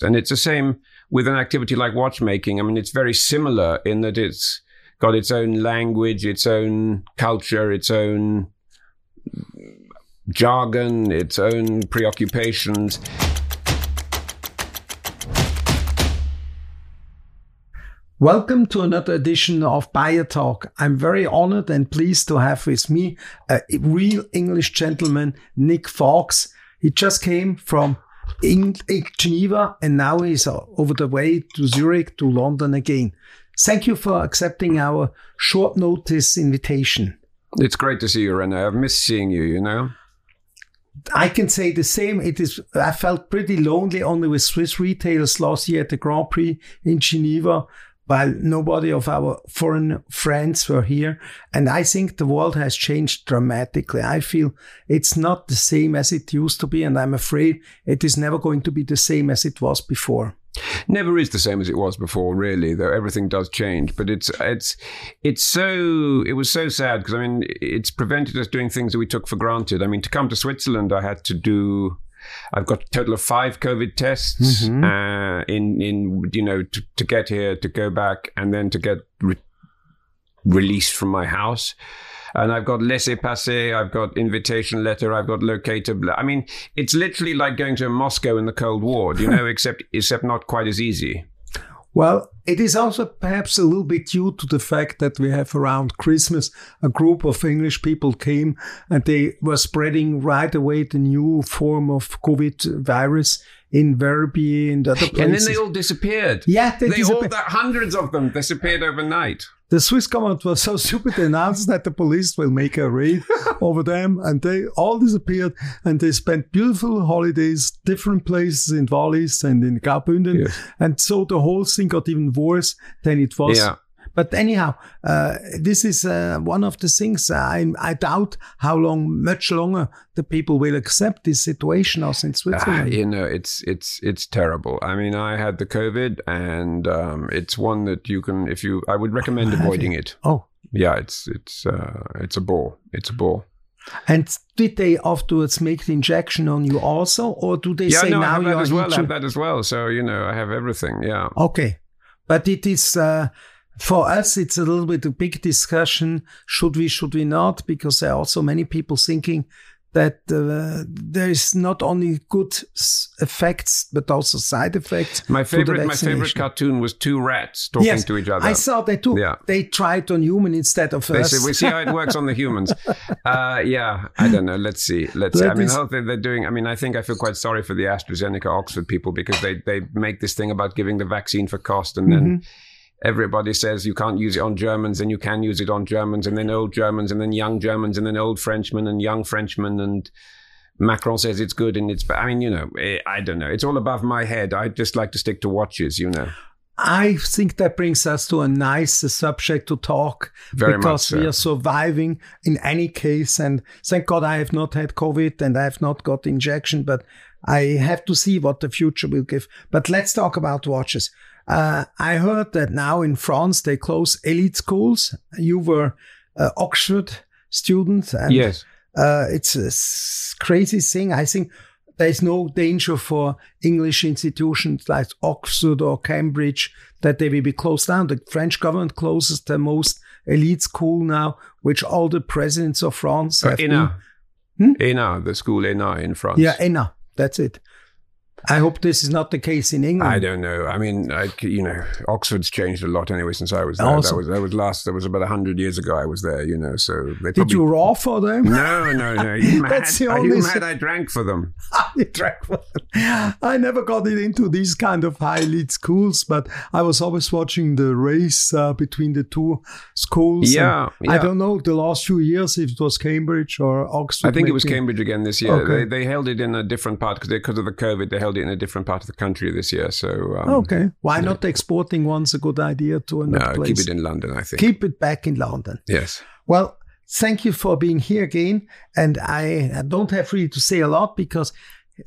And it's the same with an activity like watchmaking. I mean, it's very similar in that it's got its own language, its own culture, its own jargon, its own preoccupations. Welcome to another edition of Beyer Talk. I'm very honored and pleased to have with me a real English gentleman, Nick Foulkes. He just came from Geneva and now he's uh, over the way to Zurich to London again. Thank you for accepting our short notice invitation. It's great to see you, Rene. I've missed seeing you, you know. I can say the same. It is. I felt pretty lonely only with Swiss retailers last year at the Grand Prix in Geneva while nobody of our foreign friends were here. And I think the world has changed dramatically. I feel it's not the same as it used to be. And I'm afraid it is never going to be the same as it was before. Never is the same as it was before, really. Though everything does change, but it's it's it's so it was so sad because I mean it's prevented us doing things that we took for granted. I mean, to come to Switzerland, I had to do I've got a total of five COVID tests mm-hmm. uh, in in you know to, to, get here, to go back, and then to get re- released from my house. And I've got laissez passer, I've got invitation letter, I've got locator. I mean, it's literally like going to Moscow in the Cold War, you know, except except not quite as easy. Well, it is also perhaps a little bit due to the fact that we have around Christmas a group of English people came and they were spreading right away the new form of COVID virus in Verbier and other places. And then they all disappeared. Yeah, they, they disappeared. all, hundreds of them disappeared overnight. The Swiss government was so stupid they announced that the police will make a raid over them, and they all disappeared. And they spent beautiful holidays, different places in Wallis and in Graubünden, yes. and so the whole thing got even worse than it was. Yeah. But anyhow, uh, this is uh, one of the things I, I, doubt how long, much longer, the people will accept this situation us in Switzerland. Uh, you know, it's it's it's terrible. I mean, I had the COVID, and um, it's one that you can, if you, I would recommend avoiding it. Oh, yeah, it's it's uh, it's a bore. It's a bore. And did they afterwards make the injection on you also, or do they yeah, say no, now I have you that as well? I have that as well. So you know, I have everything. Yeah. Okay, but it is uh, for us, it's a little bit a big discussion. Should we, should we not? Because there are also many people thinking that uh, there is not only good effects but also side effects. My favorite, my favorite cartoon was two rats talking yes, to each other. I saw that too. Yeah. They tried on human instead of they us. Say, we see how it works on the humans. Uh, yeah, I don't know. Let's see. Let's. See. I mean, is, they're doing. I mean, I think I feel quite sorry for the AstraZeneca Oxford people because they they make this thing about giving the vaccine for cost and then. Everybody says you can't use it on Germans and you can use it on Germans and then old Germans and then young Germans and then old Frenchmen and young Frenchmen and Macron says it's good and it's I mean you know eh, I don't know it's all above my head I just like to stick to watches you know I think that brings us to a nice subject to talk Very because so. we are surviving in any case. And thank God I have not had COVID and I have not got injection, but I have to see what the future will give. But let's talk about watches. Uh, I heard that now in France they close elite schools. You were uh, Oxford student. And, yes. Uh, it's a crazy thing. I think there's no danger for English institutions like Oxford or Cambridge that they will be closed down. The French government closes the most elite school now, which all the presidents of France uh, have. ENA. Hmm? ENA, the school ENA in France. Yeah, ENA. That's it. I hope this is not the case in England. I don't know. I mean, I, you know, Oxford's changed a lot anyway since I was there. That was that was last. That was about hundred years ago. I was there. You know, so they did you raw for them? No, no, no. You mad? That's the Are only you mad? I drank for them. I drank for them. I never got it into these kind of high elite schools, but I was always watching the race uh, between the two schools. Yeah, yeah, I don't know the last few years if it was Cambridge or Oxford. I think it was Cambridge again this year. Okay. They, they held it in a different part because because of the COVID. They held it in a different part of the country this year. So um, okay, why not exporting once a good idea to another no, place? keep it in London. I think keep it back in London. Yes. Well, thank you for being here again, and I don't have really to say a lot because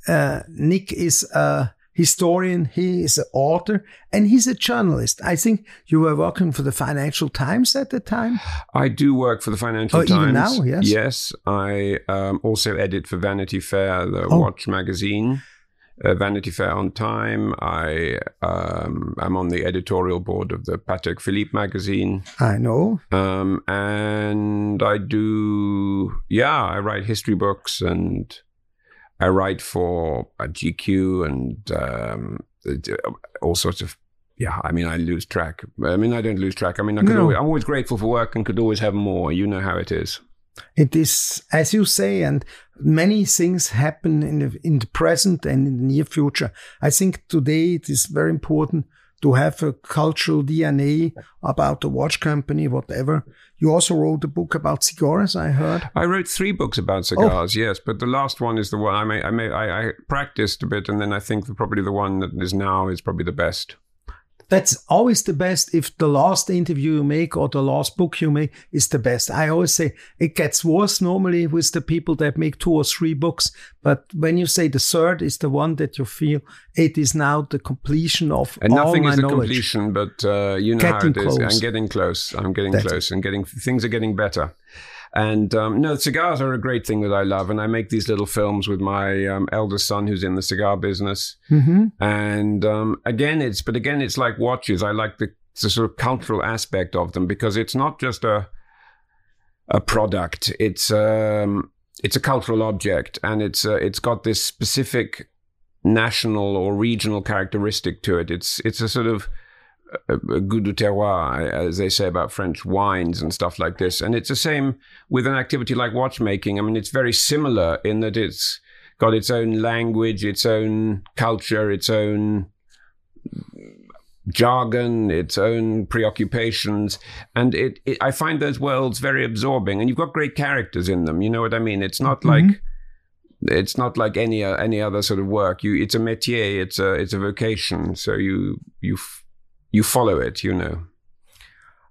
uh, Nick is a historian, he is an author, and he's a journalist. I think you were working for the Financial Times at the time. I do work for the Financial oh, Times. Even now, yes. Yes, I um, also edit for Vanity Fair, the oh. watch magazine. Uh, Vanity Fair on Time. I um, am on the editorial board of the Patek Philippe magazine. I know. Um, and I do, yeah, I write history books and I write for a GQ and um, all sorts of. Yeah, I mean, I lose track. I mean, I don't lose track. I mean, I No. always, I'm always grateful for work and could always have more. You know how it is. It is, as you say, and many things happen in the, in the present and in the near future. I think today it is very important to have a cultural DNA about the watch company, whatever. You also wrote a book about cigars, I heard. I wrote three books about oh. cigars, yes, but the last one is the one I may, I may, I, I practiced a bit, and then I think the, probably the one that is now is probably the best. That's always the best if the last interview you make or the last book you make is the best. I always say it gets worse normally with the people that make two or three books. But when you say the third is the one that you feel it is now the completion of And all nothing my is a knowledge. completion, but uh, you know Getting how it is. close. I'm getting close. I'm getting That's close, and getting things are getting better. And um, no, cigars are a great thing that I love, and I make these little films with my um, eldest son, who's in the cigar business. hmm And um, again, it's but again, it's like watches. I like the, the sort of cultural aspect of them because it's not just a a product. It's um, it's a cultural object, and it's uh, it's got this specific national or regional characteristic to it. It's it's a sort of goût du terroir, as they say about French wines and stuff like this. And it's the same with an activity like watchmaking. I mean, it's very similar in that it's got its own language, its own culture, its own jargon, its own preoccupations, and it, it. I find those worlds very absorbing, and you've got great characters in them. You know what I mean? It's not like it's not like any uh, any other sort of work. You, it's a métier. It's a it's a vocation. So you you f- you follow it. You know.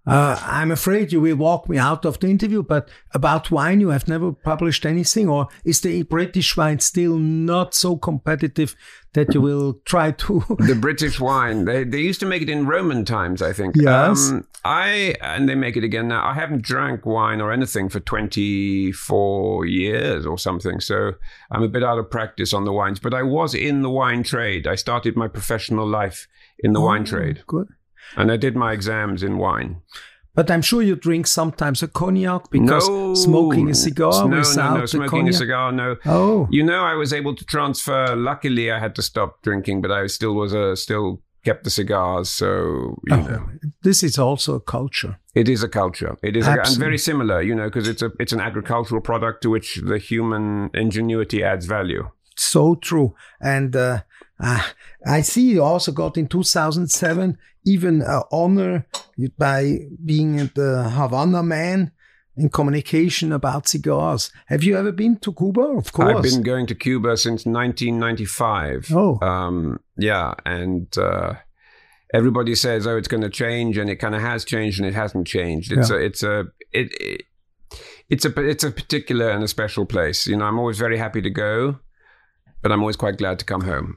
Uh, I'm afraid you will walk me out of the interview, but about wine, you have never published anything, or is the British wine still not so competitive that you will try to? the British wine. They they used to make it in Roman times, I think. Yes. Um, I and they make it again now. I haven't drank wine or anything for twenty four years or something, so I'm a bit out of practice on the wines. But I was in the wine trade. I started my professional life in the wine Oh, trade, Good. and I did my exams in wine. But I'm sure you drink sometimes a cognac because no, smoking a cigar no, without no, no, smoking cognac. a cigar, no. Oh, You know, I was able to transfer. Luckily, I had to stop drinking, but I still was a still kept the cigars. So you Oh, know. this is also a culture. It is a culture. It is, a, and very similar, you know, because it's a it's an agricultural product to which the human ingenuity adds value. So true. And uh, uh, I see you also got in 2007 even uh, honor by being the Havana man in communication about cigars. Have you ever been to Cuba? Of course. I've been going to Cuba since 1995. Oh. um, yeah, and uh, everybody says, "Oh, it's going to change," and it kind of has changed, and it hasn't changed. It's Yeah. a, it's a, it, it, it's a, it's a particular and a special place. You know, I'm always very happy to go, but I'm always quite glad to come home.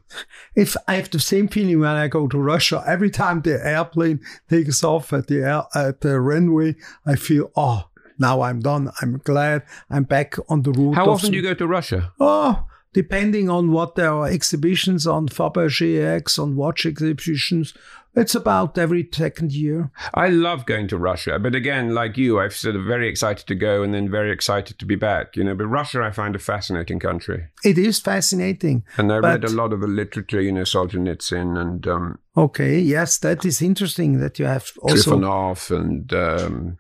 if I have the same feeling when I go to Russia, every time the airplane takes off at the air, at the runway, I feel oh. Now I'm done. I'm glad I'm back on the route. How of often do you go to Russia? Oh, depending on what there are exhibitions on Fabergé eggs, on watch exhibitions, it's about every second year. I love going to Russia, but again, like you, I'm sort of very excited to go and then very excited to be back. You know, but Russia, I find a fascinating country, It is fascinating. and I read a lot of the literature. You know, Solzhenitsyn and um, Okay, yes, that is interesting that you have also Trifonov and um,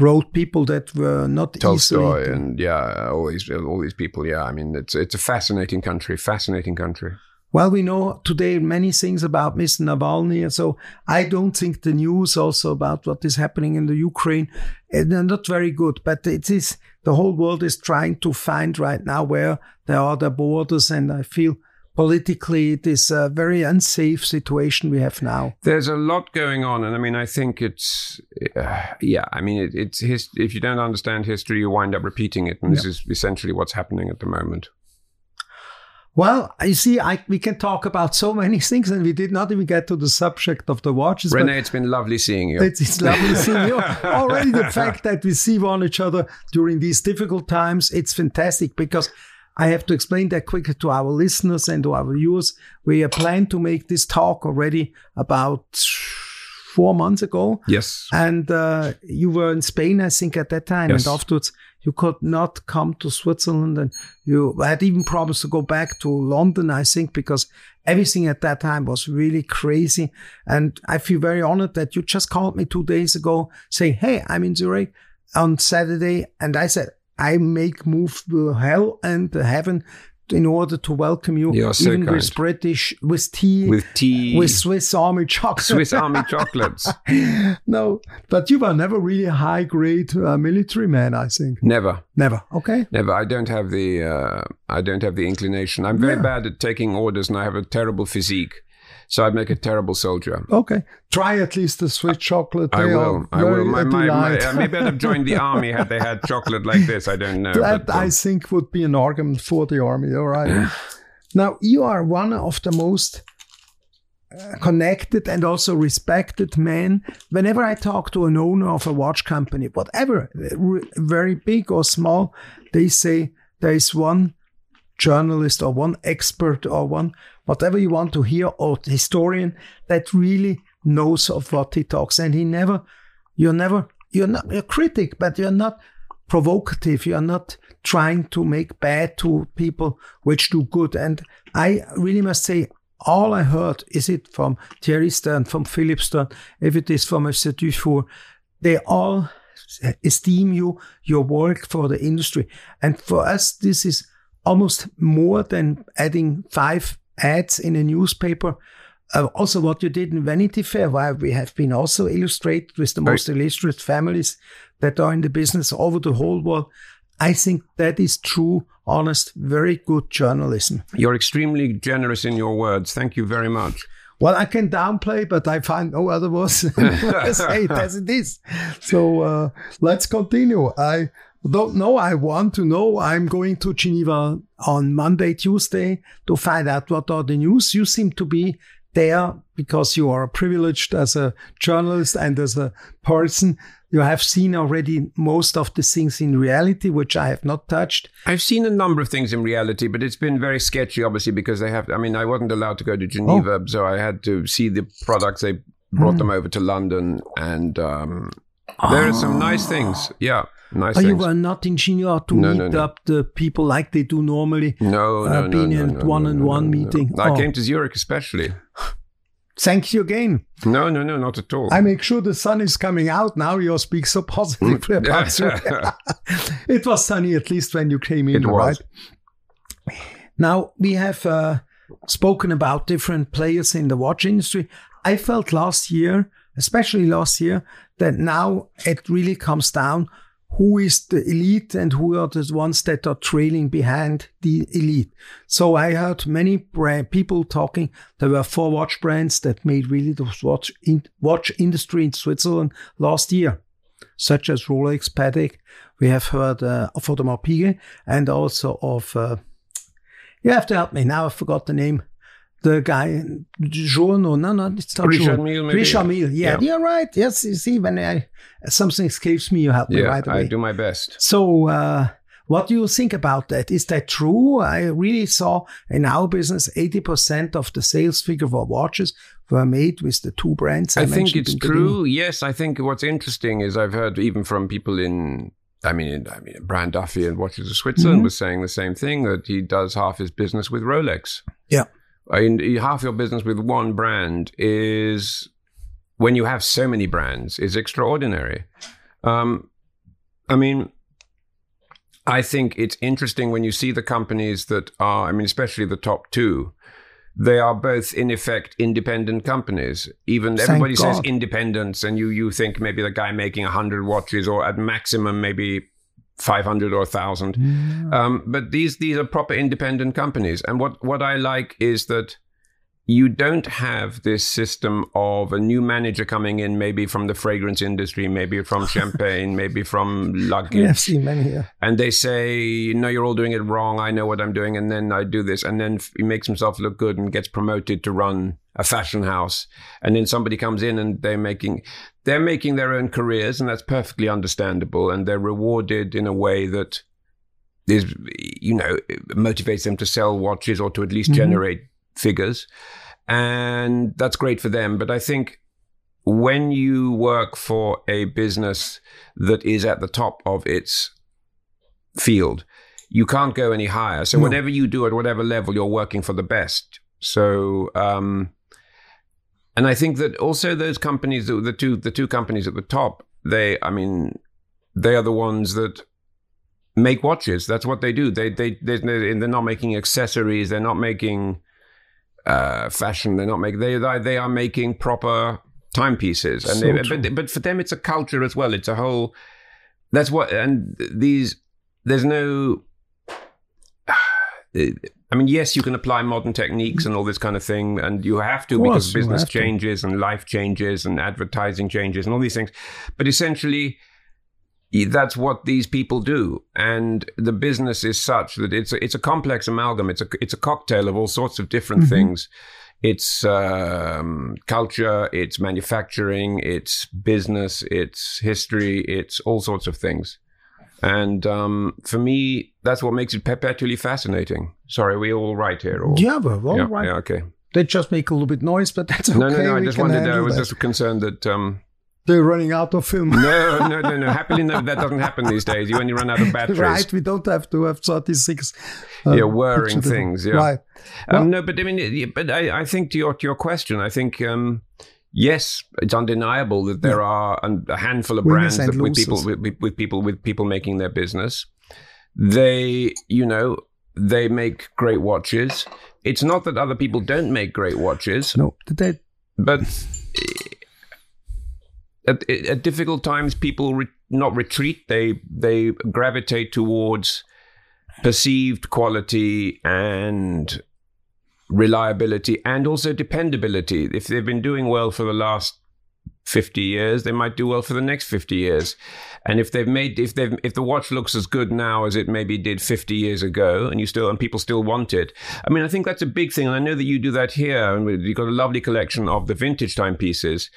wrote people that were not Tolstoy, and yeah, all these all these people. Yeah, I mean, it's it's a fascinating country, fascinating country. Well, we know today many things about Mr. Navalny, and so I don't think the news also about what is happening in the Ukraine they're not very good. But it is the whole world is trying to find right now where there are the borders, and I feel politically it is a very unsafe situation we have now. There's a lot going on, and I mean, I think it's uh, yeah. I mean, it, it's his, if you don't understand history, you wind up repeating it, and this is essentially what's happening at the moment. Well, you see, I, we can talk about so many things, and we did not even get to the subject of the watches. Renee, it's been lovely seeing you. It's, it's lovely seeing you. Already the fact that we see one each other during these difficult times, it's fantastic because I have to explain that quickly to our listeners and to our viewers. We plan to make this talk already about four months ago. Yes. And uh, you were in Spain, I think, at that time. Yes. And afterwards, you could not come to Switzerland. And you had even promised to go back to London, I think, because everything at that time was really crazy. And I feel very honored that you just called me two days ago saying, Hey, I'm in Zurich on Saturday. And I said, I make move to hell and heaven in order to welcome you, You're so even kind. with British, with tea, With tea, with Swiss Army chocolate. Swiss Army chocolates. no, but you were never really a high grade uh, military man. I think Never. never. Okay. Never. I don't have the. Uh, I don't have the inclination. I'm very Yeah. bad at taking orders, and I have a terrible physique, so I'd make a terrible soldier. Okay. Try at least the sweet chocolate. I They will. I will. My, my, my, uh, maybe I'd have joined the army had they had chocolate like this. I don't know. that but, um, I think would be an argument for the army. All right. now you are one of the most uh, connected and also respected men. Whenever I talk to an owner of a watch company, whatever, very big or small, they say there is one journalist or one expert or one whatever you want to hear or historian that really knows of what he talks. And he never you're never you're not a critic but you're not provocative. You're not trying to make bad to people which do good. And i really must say all i heard is it from thierry stern from philippe stern. If it is from mr dufour they all esteem you your work for the industry. And for us this is almost more than adding five ads in a newspaper. Uh, also, what you did in Vanity Fair, where we have been also illustrated with the most illustrious families that are in the business over the whole world. I think that is true, honest, very good journalism. You're extremely generous in your words. Thank you very much. Well, I can downplay, but I find no other words to say it as it is. So uh, let's continue. I don't know. I want to know. I'm going to Geneva on Monday, Tuesday to find out what are the news. You seem to be there because you are privileged as a journalist and as a person. You have seen already most of the things in reality, which I have not touched. I've seen a number of things in reality, but it's been very sketchy, obviously, because they have. I mean, I wasn't allowed to go to Geneva, so I had to see the products. They brought them over to London, and um, there are some nice things. Yeah, nice Oh, you were not in Geneva to No, meet no, no. up the people like they do normally. no, no, uh, no, being no, in no, no, no, no. meeting. I Oh. came to Zurich especially. Thank you again. No, no, no, not at all. I make sure the sun is coming out now. You speak so positively about Zurich. it was sunny at least when you came in, It was. right? Now we have uh, spoken about different players in the watch industry. I felt last year, especially last year, that now it really comes down who is the elite and who are the ones that are trailing behind the elite. So I heard many brand, people talking. There were four watch brands that made really the watch in, watch industry in Switzerland last year, such as Rolex, Patek. We have heard uh, of Audemars Piguet and also of. Uh, you have to help me now. I forgot the name. The guy, Jean, no, no, no, it's not Richard Jean. Mille, maybe? Richard Mille, yeah, Yeah. you're right. Yes, you see, when I something escapes me, you help me right away. I do my best. So, uh, what do you think about that? Is that true? I really saw in our business, 80% of the sales figure for watches were made with the two brands. I, I think it's true. Yes, I think what's interesting is I've heard even from people in, I mean, I mean, Brian Duffy and Watches of Switzerland Mhm. was saying the same thing that he does half his business with Rolex. Yeah. I mean, half your business with one brand is when you have so many brands is extraordinary. Um, I mean, I think it's interesting when you see the companies that are, I mean, especially the top two, they are both in effect independent companies. Even Thank everybody says independence, and you you think maybe the guy making hundred watches or at maximum maybe five hundred or thousand. Um, but these these are proper independent companies, and what what I like is that you don't have this system of a new manager coming in, maybe from the fragrance industry, maybe from champagne, maybe from We have seen many here. and they say, "No, you're all doing it wrong. I know what I'm doing," and then I do this, and then he makes himself look good and gets promoted to run a fashion house, and then somebody comes in and they're making they're making their own careers, and that's perfectly understandable, and they're rewarded in a way that is you know motivates them to sell watches or to at least Mhm. generate figures, and that's great for them. But I think when you work for a business that is at the top of its field, you can't go any higher. So No. whatever you do at whatever level, you're working for the best. So, um, and I think that also those companies, the two the two companies at the top, they, I mean, they are the ones that make watches. That's what they do. They they they they're not making accessories. They're not making uh, fashion. They're not making. They they they are making proper timepieces. And So they, but but for them, it's a culture as well. It's a whole. That's what and these. There's no. I mean, yes, you can apply modern techniques and all this kind of thing, and you have to course, because business have to. changes and life changes and advertising changes and all these things. But essentially, that's what these people do, and the business is such that it's a, it's a complex amalgam. It's a it's a cocktail of all sorts of different Mhm. things. It's um, culture, it's manufacturing, it's business, it's history, it's all sorts of things. And um, for me, that's what makes it perpetually fascinating. Sorry, we all right here? Or? Yeah, well, all yeah, right. yeah, okay. They just make a little bit noise, but that's okay. No, no, no. I we just wanted. I was that. just concerned that. Um, They're running out of film. no, no, no, no. Happily, no, that doesn't happen these days. You only run out of batteries. right, we don't have to have 36. Uh, Yeah, whirring things, yeah. Right. Um, no, but I mean, but I, I think to your to your question, I think um, yes, it's undeniable that there are a handful of Winners brands that with people with, with, with people with people making their business. They, you know, they make great watches. It's not that other people don't make great watches, No, they, but eh, at, eh, at difficult times, people re- not retreat; they they gravitate towards perceived quality and reliability, and also dependability. If they've been doing well for the last fifty years, they might do well for the next fifty years. And if they've made if they've if the watch looks as good now as it maybe did fifty years ago, and you still and people still want it, I mean, I think that's a big thing. And I know that you do that here, and you've got a lovely collection of the vintage timepieces.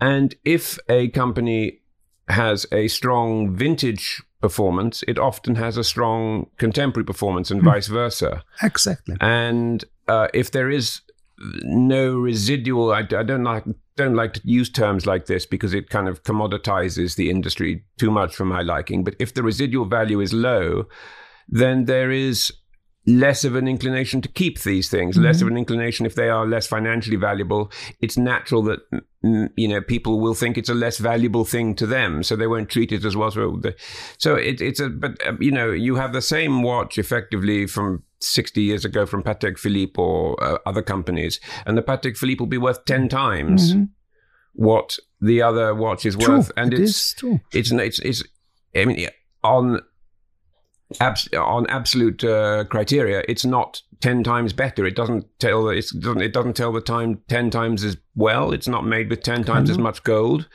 And if a company has a strong vintage performance, it often has a strong contemporary performance, and vice versa. exactly. And uh, if there is no residual, I, I don't like don't like to use terms like this because it kind of commoditizes the industry too much for my liking. But if the residual value is low, then there is less of an inclination to keep these things, less of an inclination if they are less financially valuable. It's natural that you know people will think it's a less valuable thing to them, so they won't treat it as well. So, the, so it, it's a but uh, you know you have the same watch effectively from. 60 years ago from Patek Philippe or uh, other companies, and the Patek Philippe will be worth 10 times Mhm. what the other watch is True. worth. And it it's, it's it's it's I mean on abs- on absolute uh, criteria, it's not ten times better. It doesn't tell it doesn't it doesn't tell the time ten times as well. It's not made with ten times as much gold,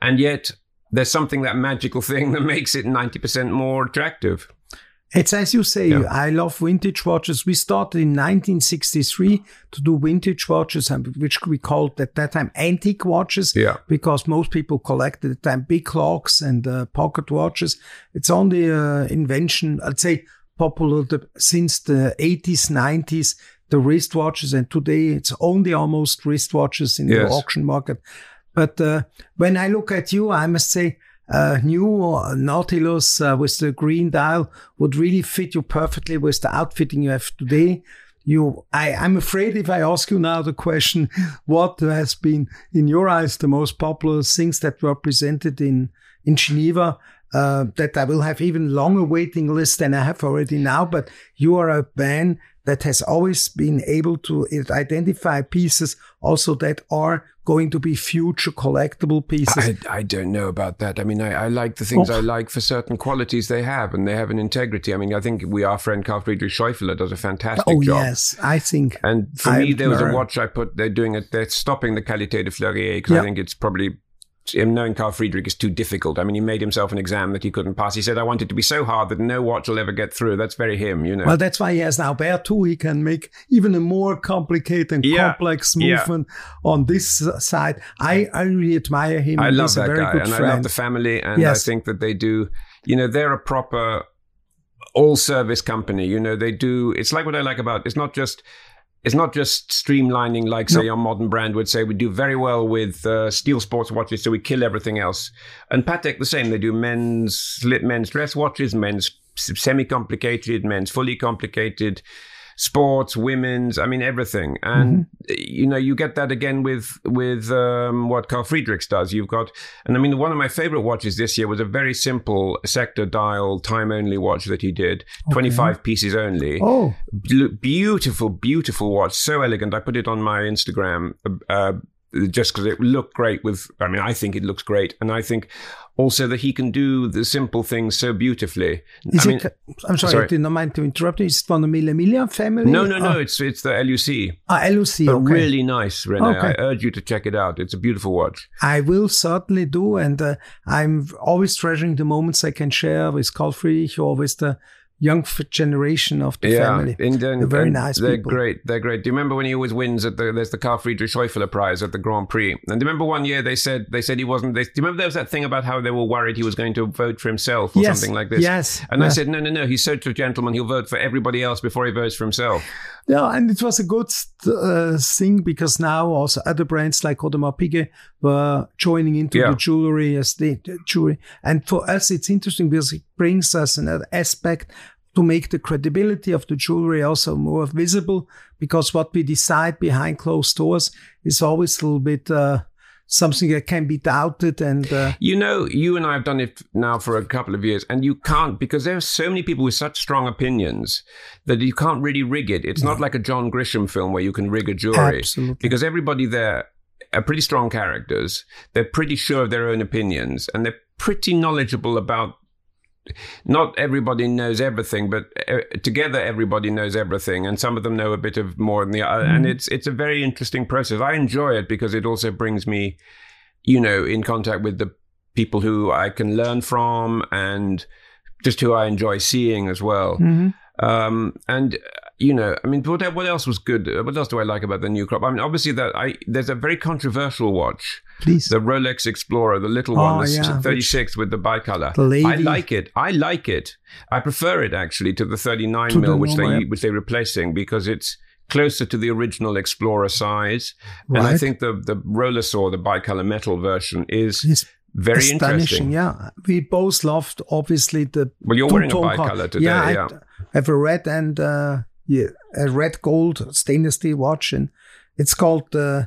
and yet there's something that magical thing that makes it ninety percent more attractive. It's as you say, Yeah. I love vintage watches. We started in 1963 to do vintage watches, which we called at that time antique watches. Yeah. Because most people collected at the time big clocks and uh, pocket watches. It's only uh, invention, I'd say, popular the, since the 80s, 90s, the wristwatches. And today it's only almost wristwatches in the auction market. But uh, when I look at you, I must say, uh, new Nautilus uh, with the green dial would really fit you perfectly with the outfitting you have today. You, I, I'm afraid if I ask you now the question, what has been in your eyes the most popular things that were presented in in Geneva, uh, that I will have even longer waiting list than I have already now. But you are a band that has always been able to identify pieces also that are going to be future collectible pieces. I, I don't know about that. I mean, I, I like the things Oh. I like for certain qualities they have, and they have an integrity. I mean, I think we, our friend Karl-Friedrich Scheufele does a fantastic oh job. yes, I think And for I me, there was a watch I put. They're doing it. They're stopping the Qualité de Fleurier because Yeah. I think it's probably. Him Knowing Karl-Friedrich is too difficult. I mean, he made himself an exam that he couldn't pass. He said, "I want it to be so hard that no watch will ever get through." That's very him, you know. Well, that's why he has now Berthoud. He can make even a more complicated and Yeah, complex yeah. movement on this side. I, I really admire him. I and love he's a that very guy, good and friend. I love the family, and Yes. I think that they do. You know, they're a proper all service company. You know, they do. It's like what I like about. It's not just. It's not just streamlining, like say No. your modern brand would say. We do very well with uh, steel sports watches, so we kill everything else. And Patek the same. They do men's men's dress watches, men's semi complicated, men's fully complicated, sports, women's. I mean everything. And you know you get that again with with um, what Karl-Friedrichs does. You've got, and I mean one of my favorite watches this year was a very simple sector dial time only watch that he did, twenty five pieces only. Oh, beautiful, beautiful watch, so elegant. I put it on my Instagram uh, just because it looked great. With, I mean, I think it looks great, and I think also that he can do the simple things so beautifully. is I mean, it? I'm sorry, sorry. I did not mind to interrupt you. Is it from the Mille Miglia family? no, no, no. Oh, It's it's the LUC, ah, but okay. really nice, Rene. Okay. I urge you to check it out. It's a beautiful watch. I will certainly do, and uh, I'm always treasuring the moments I can share with Karl-Friedrich or with the young generation of the family. and, and- They're very nice They're people. great. They're great. Do you remember when he always wins at the there's the Karl-Friedrich Scheufele Prize at the Grand Prix? And do you remember one year they said they said he wasn't. They, do you remember there was that thing about how they were worried he was going to vote for himself or Yes, something like this? yes, And I said no, no, no. He's such a gentleman. He'll vote for everybody else before he votes for himself. Yeah, and it was a good uh, thing because now also other brands like Audemars Piguet were joining into Yeah. the jewelry as the the jewelry. And for us, it's interesting because brings us another aspect to make the credibility of the jewelry also more visible. Because what we decide behind closed doors is always a little bit uh, something that can be doubted and. Uh, You know, you and I have done it now for a couple of years, and you can't because there are so many people with such strong opinions that you can't really rig it. It's not like a John Grisham film where you can rig a jury Absolutely. because everybody there are pretty strong characters. They're pretty sure of their own opinions, and they're pretty knowledgeable about. Not everybody knows everything, but uh, together everybody knows everything, and some of them know a bit of more than the other. And it's it's a very interesting process. I enjoy it because it also brings me you know, in contact with the people who I can learn from and just who I enjoy seeing as well. mhm. Um, and you know, I mean, what what else was good? What else do I like about the new crop? I mean, obviously that I there's a very controversial watch, Please. the Rolex Explorer, the little Oh, one, the yeah, 36 with the bicolor. The I like it. I like it. I prefer it actually to the 39 To the mil, which they which they're replacing because it's closer to the original Explorer size. And I think the the Rolesor, the bicolor metal version, is It's very interesting. Yeah, we both loved obviously the. Well, you're wearing a bicolor today, Yeah, yeah. I have a red and uh, yeah, a red gold stainless steel watch, and it's called uh,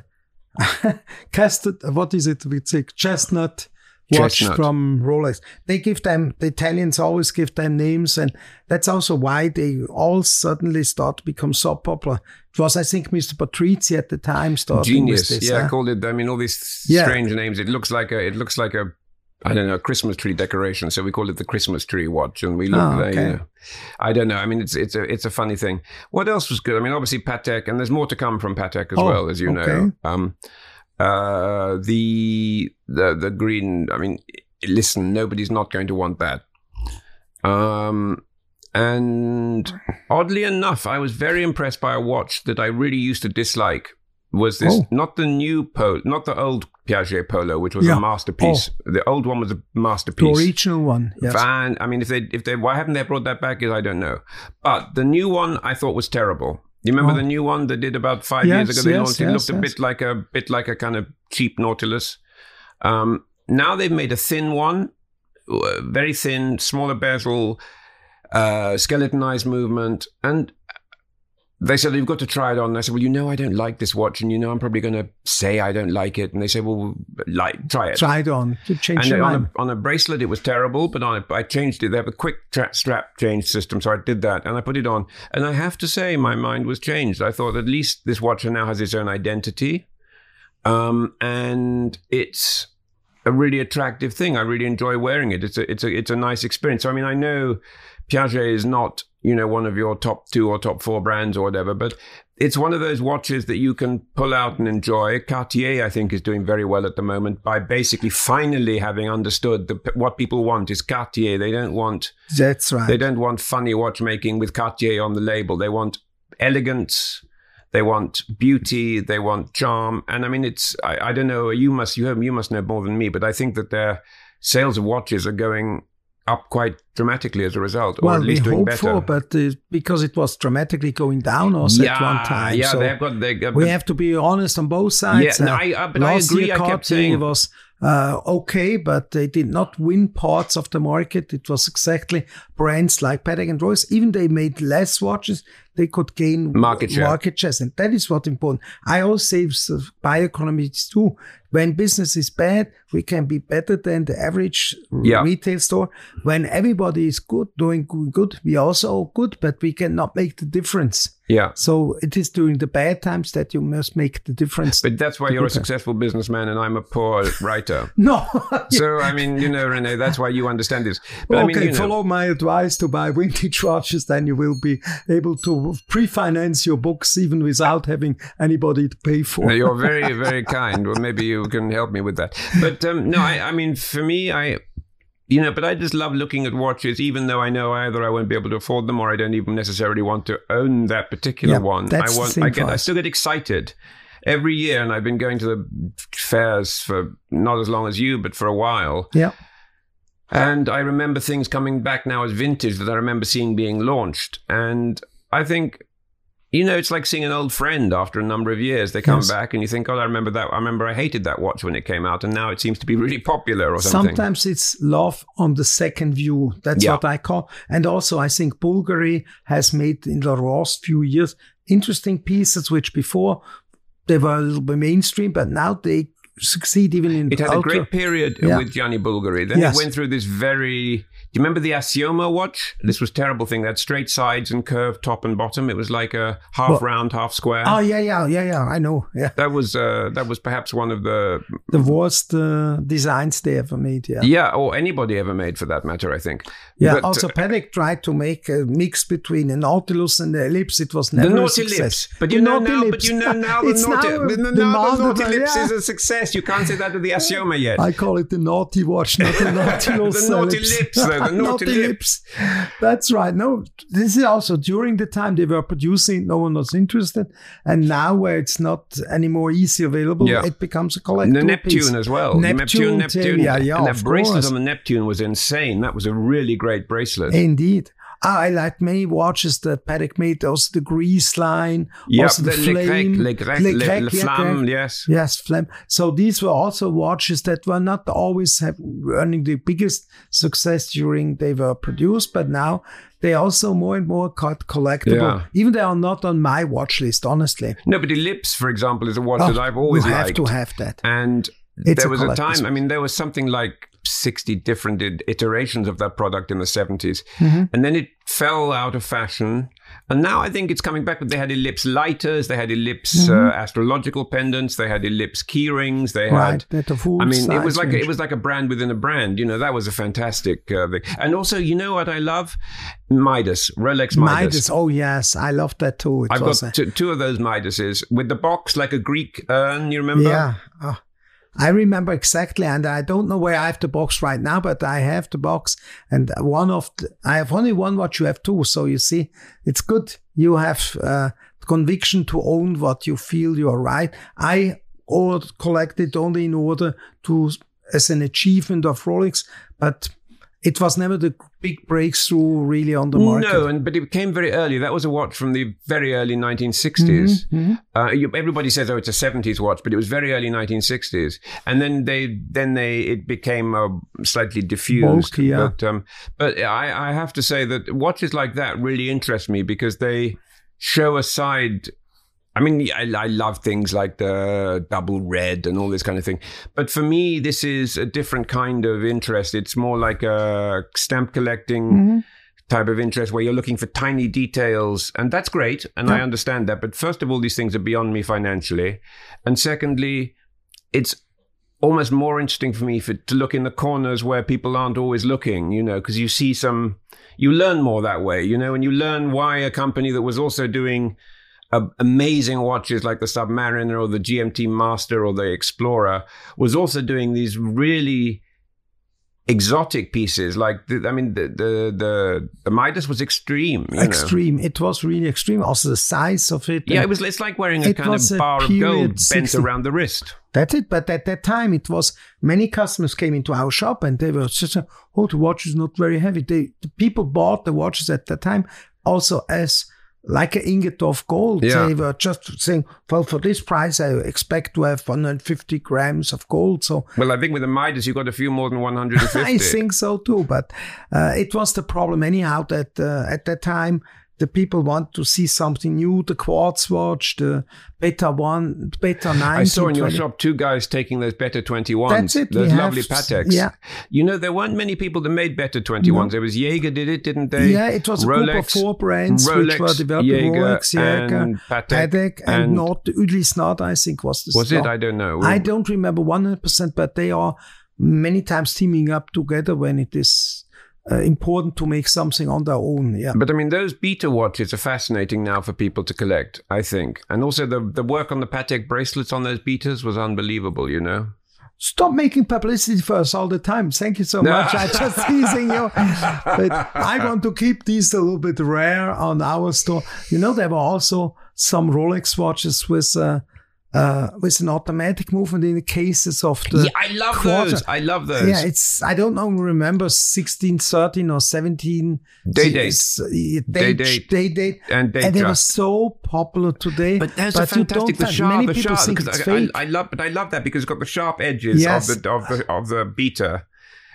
custard. What is it? It's a chestnut watch Chestnut. from Rolex. They give them the Italians always give them names, and that's also why they all suddenly start to become so popular. It was, I think, Mr. Patrizzi at the time starting Genius. with this. yeah, huh? called it. I mean, all these Yeah. strange names. It looks like a. It looks like a. I don't know, Christmas tree decoration. So we call it the Christmas tree watch, and we look. Oh, there, you know. I don't know. I mean, it's it's a it's a funny thing. What else was good? I mean, obviously Patek, and there's more to come from Patek as Oh, well, as you know. okay. Um, uh, the the the green. I mean, listen, nobody's not going to want that. Um, and oddly enough, I was very impressed by a watch that I really used to dislike. Was this Oh. not the new polo, not the old Piaget polo, which was Yeah. a masterpiece. The old one was a masterpiece. The original one. Yes. Van, I mean, if they if they why haven't they brought that back? Is I don't know. But the new one I thought was terrible. You remember Oh. the new one they did about five Yes, years ago? They yes, launched. It yes, looked a bit like a bit like a kind of cheap Nautilus. Um, now they've made a thin one, very thin, smaller bezel, uh, skeletonized movement, and they said you've got to try it on. And I said, well, you know, I don't like this watch, and you know, I'm probably going to say I don't like it. And they said, well, like try it. Try it on change And on a, on a bracelet, it was terrible, but on a, I changed it. They have a quick tra- strap change system, so I did that and I put it on. And I have to say, my mind was changed. I thought at least this watch now has its own identity, um, and it's a really attractive thing. I really enjoy wearing it. It's a it's a it's a nice experience. So, I mean, I know Piaget is not you know one of your top two or top four brands or whatever, but it's one of those watches that you can pull out and enjoy. Cartier, I think, is doing very well at the moment by basically finally having understood the, what people want is Cartier. They don't want That's right. they don't want funny watchmaking with Cartier on the label. They want elegance. They want beauty. They want charm. And I mean, it's I, I don't know. You must you you must know more than me, but I think that their sales of watches are going up quite dramatically as a result, or well, at least we doing hope better. for, but uh, because it was dramatically going down also yeah, at one time. yeah, so they've got they got, we have to be honest on both sides. Yeah, no, I- uh, but I agree, I kept saying it was uh, okay, but they did not win parts of the market. It was exactly brands like Patek and Royce. Even they made less watches, they could gain Market share. market shares, and that is what important. I always say bioeconomics too. When business is bad, we can be better than the average Yeah. retail store. When everybody is good, doing good, we are also good, but we cannot make the difference. yeah. So it is during the bad times that you must make the difference. But that's why you're a successful businessman and I'm a poor writer. no. So I mean, you know, Rene, that's why you understand this. But okay, I mean, you know, follow my advice to buy vintage watches, then you will be able to pre-finance your books even without having anybody to pay for. You're very, very kind. Well, maybe you can help me with that. But um, no, I, I mean, for me, I, you know, but I just love looking at watches, even though I know either I won't be able to afford them or I don't even necessarily want to own that particular Yeah, one. that's I the want, I get, I still get excited every year, and I've been going to the fairs for not as long as you, but for a while. yeah. And I remember things coming back now as vintage that I remember seeing being launched. And I think, you know, it's like seeing an old friend after a number of years. They come Yes. back and you think, oh, I remember that. I remember I hated that watch when it came out. And now it seems to be really popular or something. Sometimes it's love on the second view. That's Yeah. what I call. And also, I think Bulgari has made in the last few years interesting pieces, which before they were a little bit mainstream, but now they succeed even in It had ultra. a great period Yeah. with Gianni Bulgari. Then Yes. it went through this very. Do you remember the Assioma watch? This was a terrible thing. That had straight sides and curved top and bottom. It was like a half round, half square. Oh yeah, yeah, yeah, yeah. I know. Yeah, that was uh, that was perhaps one of the the worst uh, designs they ever made. Yeah. yeah, or anybody ever made for that matter. I think. Yeah, But, also uh, Patek tried to make a mix between a Nautilus and the Ellipse. It was the never success. lips, but The you know naughty now, but you know now the It's now the, the now the naughty yeah. is a success. You can't say that to the Assioma yet. I call it the naughty watch, not the Nautilus. The uh, naughty lips, though, the naughty lips. That's right. No, this is also during the time they were producing, no one was interested. And now, where it's not anymore easy available, Yeah. it becomes a And collectible the Neptune piece. as well. The Neptune, Neptune, yeah, yeah, and that bracelet course. on the Neptune was insane. That was a really great bracelet. Indeed. I like many watches that Patek made. Also the Grease line, Yep, also the, the Le Flame, Le Grec, Le Le- Grec, Le Flamme, yes. Yes, Flame. So these were also watches that were not always have, earning the biggest success during they were produced, but now they also more and more got collectible. Yeah. Even they are not on my watch list, honestly. No, but Ellipse, for example, is a watch Oh, that I've always you have liked. to have that. And It's there was a time, I mean, there was something like 60 different iterations of that product in the 70s. Mm-hmm. And then it fell out of fashion. And now I think it's coming back. But they had Ellipse lighters, they had Ellipse uh, astrological pendants, they had Ellipse key rings, they Mm-hmm. Right, had. the I mean, it was like range. it was like a brand within a brand. You know, that was a fantastic uh, thing. And also, you know what I love? Midas, Rolex Midas. Midas. Oh yes, I love that too. It I've got a- two, two of those Midases with the box like a Greek urn. You remember? Yeah. Oh, I remember exactly, and I don't know where I have the box right now, but I have the box, and one of the, I have only one watch. You have two, so you see, it's good. You have uh, conviction to own what you feel you are right. I or collect it only in order to as an achievement of Rolex, but it was never the big breakthrough really on the market. No, and but it came very early. That was a watch from the very early 1960s. Mm-hmm, Uh, you, everybody says, "Oh, it's a 70s watch," but it was very early 1960s. And then they, then they, it became uh, slightly diffused. Bulky, yeah. But, um, but I, I have to say that watches like that really interest me because they show a side. I mean, I, I love things like the double red and all this kind of thing. But for me, this is a different kind of interest. It's more like a stamp collecting Mm-hmm. type of interest where you're looking for tiny details. And that's great. And I understand that. But first of all, these things are beyond me financially. And secondly, it's almost more interesting for me for, to look in the corners where people aren't always looking, you know, because you see some, you learn more that way, you know, and you learn why a company that was also doing uh, amazing watches like the Submariner or the GMT Master or the Explorer was also doing these really exotic pieces. Like the, I mean, the the the, the Midas was extreme. you know. extreme. It was really extreme. Also the size of it. Yeah, it was. It's like wearing a kind of bar of gold bent around the wrist. That's it. But at that time, it was many customers came into our shop and they were just, oh, the watch is not very heavy. They, the people bought the watches at that time also as like an ingot of gold. Yeah. They were just saying, well, for this price, I expect to have 150 grams of gold. So Well, I think with the Midas, you got a few more than 150. I think so too. But uh, it was the problem anyhow that uh, at that time the people want to see something new. The quartz watch, the Beta One, Beta Nine. I saw in your shop two guys taking those Beta 21s. That's it, Those lovely Pateks. yeah. You know, there weren't many people that made Beta 21s. There was Jaeger did it, didn't they? Yeah, it was a group of four brands which were Rolex, developing Jaeger, Rolex, Jaeger, and Patek, Patek, and, and- not Ulysse Nardin, I think was the Was it? I don't know. I don't remember 100%, but they are many times teaming up together when it is uh, important to make something on their own. Yeah. But I mean, those beta watches are fascinating now for people to collect, I think. And also the, the work on the Patek bracelets on those betas was unbelievable, you know? Stop making publicity for us all the time. Thank you so much. I just teasing you. But I want to keep these a little bit rare on our store. You know, there were also some Rolex watches with uh, uh, with an automatic movement in the cases of the yeah, I love quarter. those. I love those. Yeah, it's I don't know remember 16, 13 or 17 Day date. Uh, Day Day date. Day date. And they and they were so popular today. But there's but a fantastic the sharp, many the people sharp think because it's I, I. I love, but I love that because it's got the sharp edges Yes. of the of the of the beta,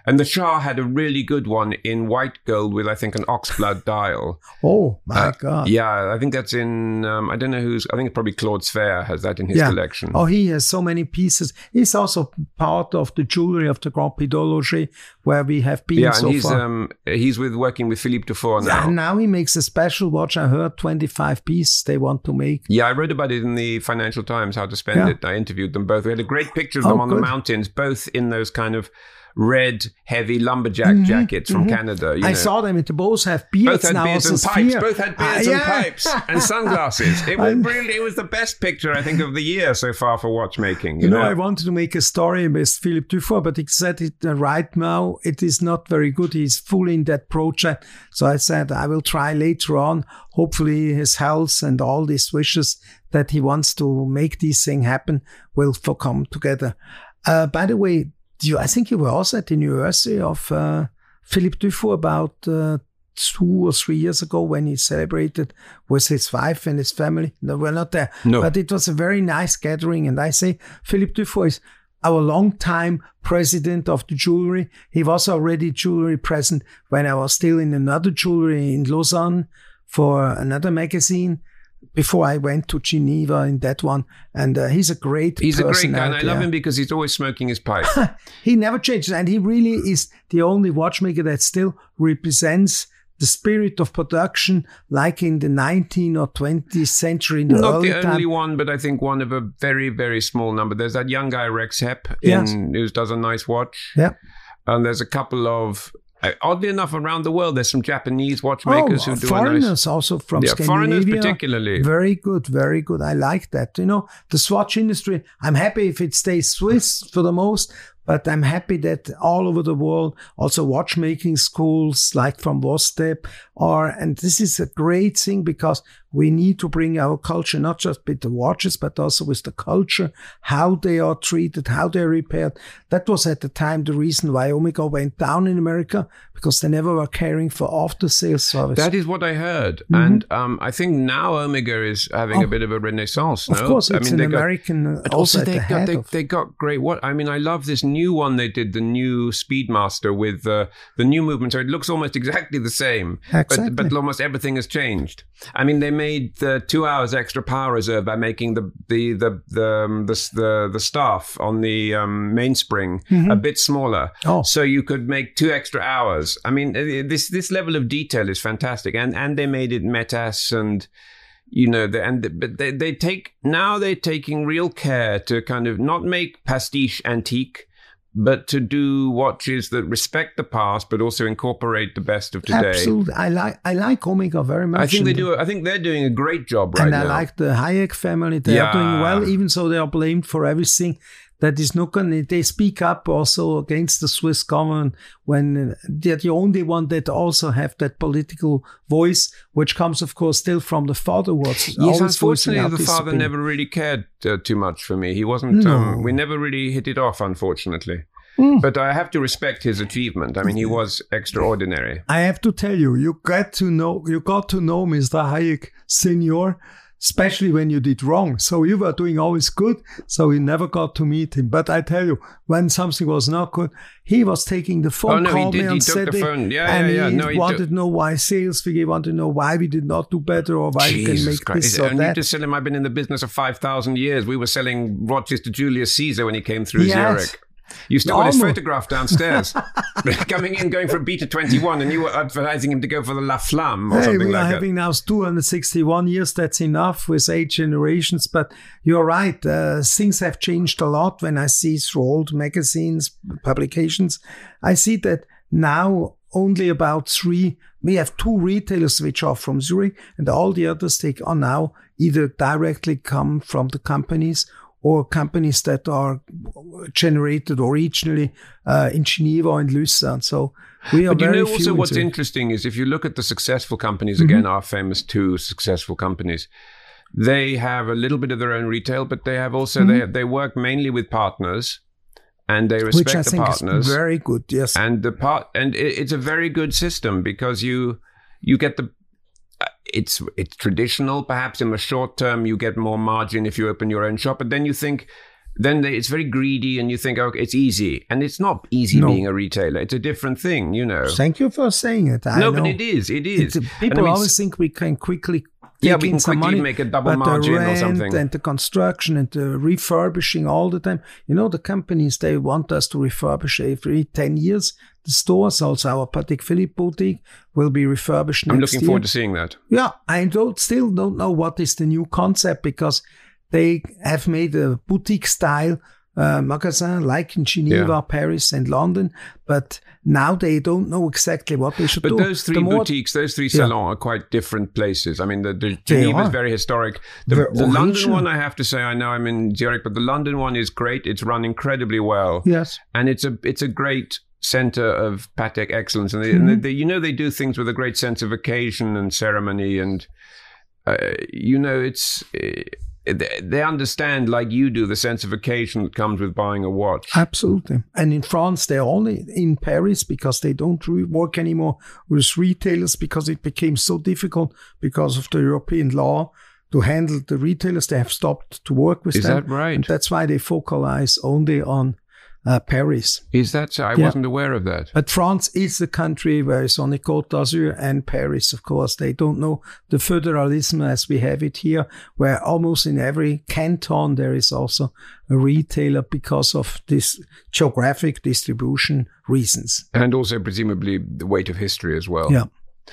and the Shah had a really good one in white gold with I think an oxblood dial. oh my Uh, god. Yeah, I think that's in. Um, I don't know who's. I think probably Claude Sfeir has that in his Yeah. collection. Oh, he has so many pieces. He's also part of the jewelry of the Grand Prix where we have been yeah, so and he's far. um he's with working with Philippe Dufour now. and now he makes a special watch. I heard 25 pieces they want to make. Yeah, I read about it in the Financial Times, how to spend Yeah. it. I interviewed them both. We had a great picture of Oh, them on good. the mountains, both in those kind of red, heavy lumberjack jackets from Canada. You Mm-hmm, I know. saw them. They both have beards both had now. beards and pipes. sphere. Both had Uh, beards and pipes and sunglasses. It was really, it was the best picture I think of the year so far for watchmaking. You know, I wanted to make a story with Philippe Dufour, but he said it uh, right now it is not very good. He's fully in that project. So I said I will try later on. Hopefully his health and all these wishes that he wants to make this thing happen will come together. Uh, by the way, you, I think you were also at the University of uh, Philippe Dufour about uh, two or three years ago when he celebrated with his wife and his family. No, we're not there. No. But it was a very nice gathering. And I say Philippe Dufour is our long-time president of the jewelry. He was already jewelry president when I was still in another jewelry in Lausanne for another magazine before I went to Geneva in that one. And uh, he's a great He's a great guy, and I love yeah. him because he's always smoking his pipe. He never changes, and he really is the only watchmaker that still represents the spirit of production, like in the 19th or 20th century. The Not the time. only one, but I think one of a very, very small number. There's that young guy Rexhep Yes. in, who does a nice watch. Yeah. And there's a couple of, oddly enough, around the world, there's some Japanese watchmakers oh, who do foreigners a nice. also from Yeah, foreigners particularly. Very good, very good. I like that. You know, the Swatch industry, I'm happy if it stays Swiss for the most, but I'm happy that all over the world, also watchmaking schools like from WOSTEP are, and this is a great thing because we need to bring our culture, not just with the watches, but also with the culture, how they are treated, how they're repaired. That was at the time the reason why Omega went down in America because they never were caring for after sales service. That is what I heard, Mm-hmm. and um, I think now Omega is having a bit of a renaissance. No, Oh, of course, it's I mean, an they got- American uh, also also, they the got they, of they got great. What I mean, I love this new one they did, the new Speedmaster with uh, the new movement. So it looks almost exactly the same, Exactly. but but almost everything has changed. I mean, they made the two hours extra power reserve by making the the the the um, the, the, the staff on the um, mainspring a bit smaller, Oh. so you could make two extra hours. I mean, uh, this this level of detail is fantastic, and and they made it METAS and you know, the, and the, but they they take now they're taking real care to kind of not make pastiche antique, but to do watches that respect the past, but also incorporate the best of today. Absolutely, I like I like Omega very much. I think they do. I think they're doing a great job right and now. I like the Hayek family. They are doing well, even though they are blamed for everything. That is not going. They speak up also against the Swiss government when uh, they're the only one that also have that political voice, which comes, of course, still from the father. Was yes, unfortunately, the father opinion. never really cared uh, too much for me. He wasn't. No. Um, we never really hit it off, unfortunately. Mm. But I have to respect his achievement. I mean, he was extraordinary. I have to tell you, you got to know, you got to know Mr. Hayek Senior, especially when you did wrong. So you were doing always good. So you never got to meet him. But I tell you, when something was not good, he was taking the phone, oh, no, called he me he phone. Yeah, and yeah, yeah. he no, he wanted to know why sales figure, he wanted to know why we did not do better or why Jesus we can make Christ. this or and that. You just tell him I've been in the business of 5,000 years. We were selling watches to Julius Caesar when he came through Yes. Zurich. You still got his photograph downstairs, coming in, going for a Beta 21, and you were advertising him to go for the La Flamme or Hey, something we like are that. having now 261 years. That's enough with eight generations. But you're right. Uh, things have changed a lot when I see through old magazines, publications. I see that now only about three, we have two retailers which are from Zurich and all the others they are now either directly come from the companies or companies that are generated originally uh, in Geneva and Lucerne. So we are But you know also what's interesting is if you look at the successful companies, Mm-hmm. again, our famous two successful companies, they have a little bit of their own retail, but they have also, they, they work mainly with partners and they respect Mm-hmm. which I the think partners. is very good. Yes, and the part and it, it's a very good system because you you get the it's it's traditional perhaps in the short term you get more margin if you open your own shop but then you think then they, it's very greedy and you think okay it's easy and it's not easy No. being a retailer it's a different thing you know thank you for saying it. I no know. but it is it is It's- people I mean, always think we can quickly Yeah, we can some quickly money, make a double but margin the or something. and the construction and the refurbishing all the time. You know, the companies they want us to refurbish every ten years. The stores, also our Patek Philippe boutique, will be refurbished i'm looking year. forward to seeing that Yeah, I don't still don't know what is the new concept because they have made a boutique style uh, magazine like in Geneva, Yeah. Paris, and London, but now they don't know exactly what they should But do. those three The more- boutiques, those three Yeah. salons are quite different places. I mean, the, the Geneva is very historic. The, the London one, I have to say, I know I'm in Zurich, but the London one is great. It's run incredibly well, Yes. and it's a it's a great center of Patek excellence. And, they, Mm-hmm. and they, you know, they do things with a great sense of occasion and ceremony, and uh, you know, it's. They they understand, like you do, the sense of occasion that comes with buying a watch. Absolutely. And in France, they're only in Paris because they don't re- work anymore with retailers because it became so difficult because of the European law to handle the retailers. They have stopped to work with Is them. that right? And that's why they focalize only on uh, Paris. Is that so? I Yeah. wasn't aware of that. But France is the country where it's only Côte d'Azur and Paris, of course. They don't know the federalism as we have it here, where almost in every canton there is also a retailer because of this geographic distribution reasons. And also, presumably, the weight of history as well. Yeah.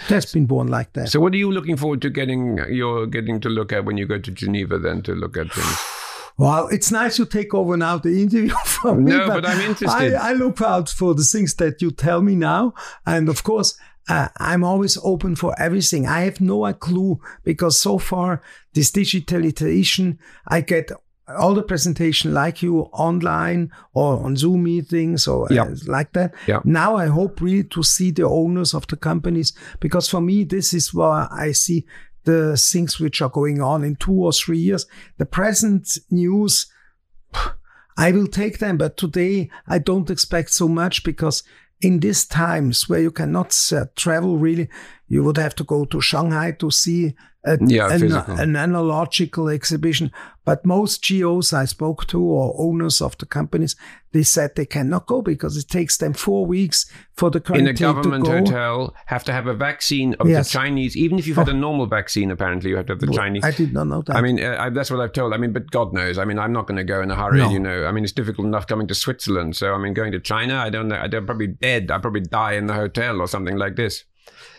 That's been born like that. So, what are you looking forward to getting? You're getting to look at when you go to Geneva, then to look at things. Well, it's nice you take over now the interview from me. No, but I'm interested. I, I look out for the things that you tell me now. And of course, uh, I'm always open for everything. I have no clue because so far this digitalization, I get all the presentation like you online or on Zoom meetings or uh, like that. Yeah. Now I hope really to see the owners of the companies because for me, this is where I see the things which are going on in two or three years. The present news, I will take them, but today I don't expect so much because in these times where you cannot uh, travel really, you would have to go to Shanghai to see a, Yeah, an, an analogical exhibition. But most GOs I spoke to or owners of the companies, they said they cannot go because it takes them four weeks for the In a government hotel, have to have a vaccine of Yes. the Chinese. Even if you've had a normal vaccine, apparently you have to have the Chinese. I did not know that. I mean, uh, I, that's what I've told. I mean, but God knows. I mean, I'm not going to go in a hurry. No. You know, I mean, it's difficult enough coming to Switzerland. So, I mean, going to China, I don't know. I'd probably dead. I'd probably die in the hotel or something like this.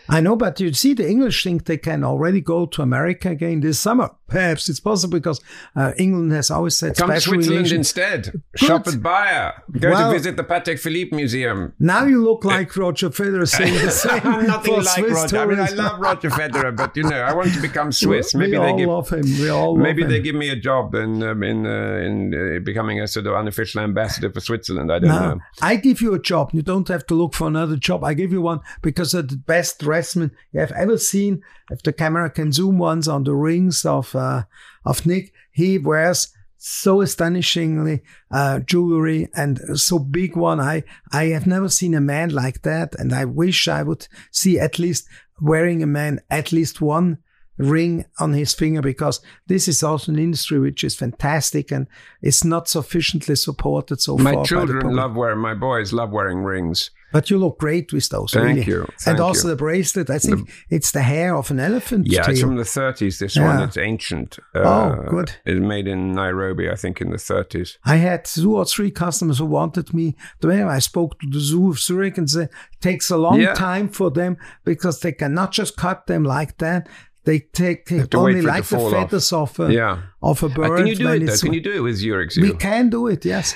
I know, but you see, the English think they can already go to America again this summer. Perhaps it's possible because uh, England has always said Come to Switzerland instead. Shop at Beyer. Go Well- to visit the Patek Philippe Museum. Now you look like Roger Federer saying the same. I'm nothing like Swiss Roger. I mean, I love Roger Federer, but you know, I want to become Swiss. Maybe we they all give love him. We all maybe they him. give me a job in um, in uh, in uh, becoming a sort of unofficial ambassador for Switzerland. I don't No, know. I give you a job. You don't have to look for another job. I give you one because you're the best dressman you have ever seen. If the camera can zoom once on the rings of uh, of Nick, he wears so astonishingly uh, jewelry and so big one. I I have never seen a man like that, and I wish I would see at least wearing a man at least one ring on his finger because this is also an industry which is fantastic and it's not sufficiently supported so far. My by the children love wearing. My boys love wearing rings. But you look great with those. Thank really. you. and also you. the bracelet. I think it's the hair of an elephant. Yeah, it's from the 30s. This Yeah. one, it's ancient. Uh, Oh, good. It's made in Nairobi, I think, in the 30s. I had two or three customers who wanted me to wear. I spoke to the zoo of Zurich and said it takes a long Yeah. time for them because they cannot just cut them like that. They take to only like the fall off. feathers of a, Yeah. of a Uh, bird. can you do it, though? Can you do it with Zurich Zoo? we can do it, yes.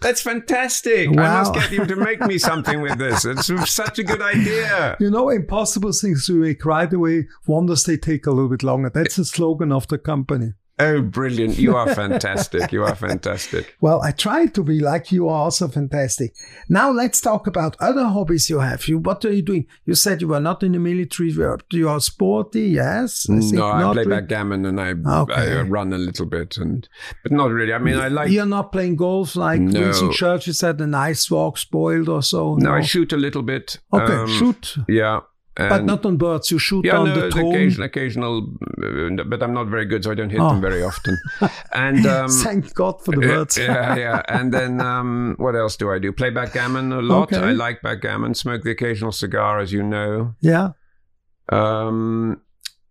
That's fantastic. I Wow. must get you to make me something with this. It's such a good idea. You know, impossible things we make right away. Wonders they take a little bit longer. That's the slogan of the company. Oh, brilliant. You are fantastic. You are fantastic. Well, I try to be like you are also fantastic. Now let's talk about other hobbies you have. You, what are you doing? You said you were not in the military. You are- sporty, yes? I No, I play really. backgammon and I, Okay. I run a little bit, and but not really. I mean, I like. You're not playing golf like No. Winston Churchill said, an ice walk spoiled or so. No, I shoot a little bit. Okay, um, shoot, Yeah, but not on birds. You shoot Yeah, on no, the tone. occasional, occasional, uh, but I'm not very good, so I don't hit Oh. them very often. And um, Thank God for the birds. yeah, yeah. And then um, what else do I do? Play backgammon a lot. Okay. I like backgammon. Smoke the occasional cigar, as you know. yeah. Um,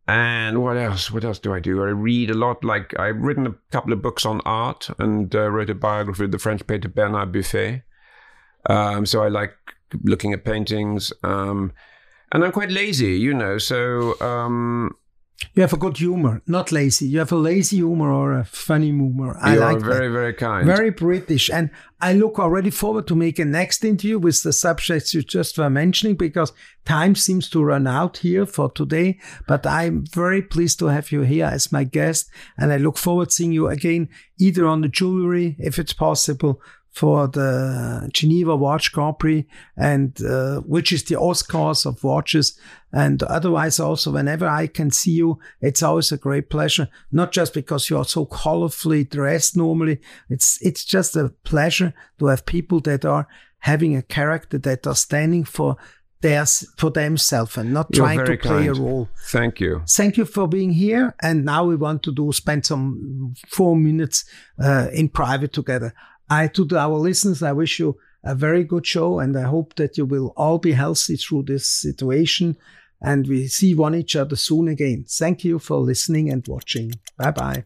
and what else? What else do I do? I read a lot. Like I've written a couple of books on art and uh, wrote a biography of the French painter Bernard Buffet. Um, so I like looking at paintings. Um, and I'm quite lazy, you know. So um, You have a good humor, not lazy. You have a lazy humor or a funny humor. I you like are that. very, very kind. Very British. And I look already forward to make a next interview with the subjects you just were mentioning because time seems to run out here for today. But I'm very pleased to have you here as my guest. And I look forward to seeing you again, either on the jewelry, if it's possible, for the Geneva Watch Grand Prix, and uh, which is the Oscars of watches. And otherwise, also, whenever I can see you, it's always a great pleasure. Not just because you are so colorfully dressed normally. It's it's just a pleasure to have people that are having a character that are standing for theirs for themselves and not You're trying to play a role. Thank you. Thank you for being here. And now we want to do spend some four minutes uh, in private together. I to our listeners, I wish you a very good show, and I hope that you will all be healthy through this situation. And we see one each other soon again. Thank you for listening and watching. Bye bye.